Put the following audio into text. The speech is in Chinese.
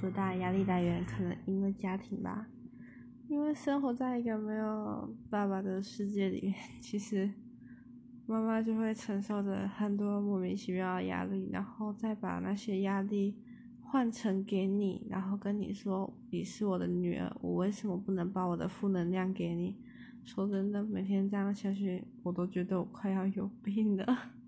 多大压力来源可能因为家庭吧。因为生活在一个没有爸爸的世界里面其实妈妈就会承受着很多莫名其妙的压力然后再把那些压力换成给你然后跟你说你是我的女儿我为什么不能把我的负能量给你？说真的每天这样下去我都觉得我快要有病了。